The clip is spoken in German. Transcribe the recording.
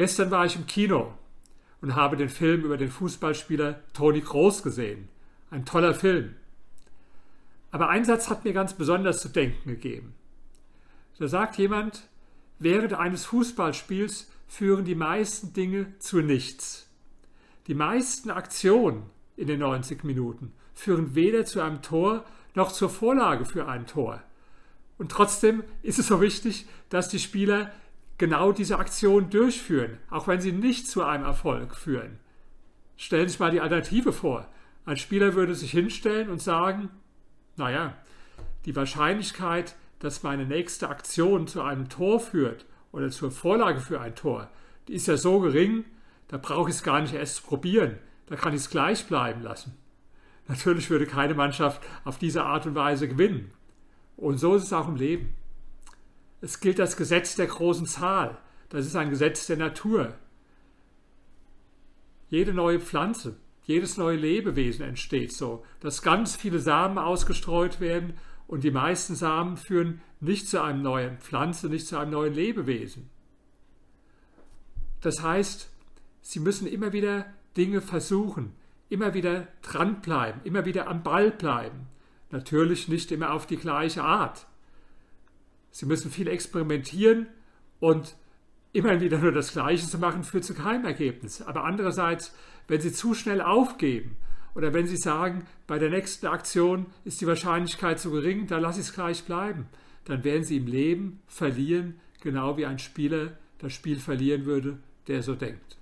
Gestern war ich im Kino und habe den Film über den Fußballspieler Toni Kroos gesehen. Ein toller Film. Aber ein Satz hat mir ganz besonders zu denken gegeben. Da sagt jemand, während eines Fußballspiels führen die meisten Dinge zu nichts. Die meisten Aktionen in den 90 Minuten führen weder zu einem Tor noch zur Vorlage für ein Tor. Und trotzdem ist es so wichtig, dass die Spieler genau diese Aktion durchführen, auch wenn sie nicht zu einem Erfolg führen. Stellen Sie sich mal die Alternative vor. Ein Spieler würde sich hinstellen und sagen, naja, die Wahrscheinlichkeit, dass meine nächste Aktion zu einem Tor führt oder zur Vorlage für ein Tor, die ist ja so gering, da brauche ich es gar nicht erst probieren, da kann ich es gleich bleiben lassen. Natürlich würde keine Mannschaft auf diese Art und Weise gewinnen. Und so ist es auch im Leben. Es gilt das Gesetz der großen Zahl. Das ist ein Gesetz der Natur. Jede neue Pflanze, jedes neue Lebewesen entsteht so, dass ganz viele Samen ausgestreut werden und die meisten Samen führen nicht zu einem neuen Pflanze, nicht zu einem neuen Lebewesen. Das heißt, sie müssen immer wieder Dinge versuchen, immer wieder dranbleiben, immer wieder am Ball bleiben. Natürlich nicht immer auf die gleiche Art. Sie müssen viel experimentieren und immer wieder nur das Gleiche zu machen, führt zu keinem Ergebnis. Aber andererseits, wenn Sie zu schnell aufgeben oder wenn Sie sagen, bei der nächsten Aktion ist die Wahrscheinlichkeit zu gering, dann lasse ich es gleich bleiben, dann werden Sie im Leben verlieren, genau wie ein Spieler das Spiel verlieren würde, der so denkt.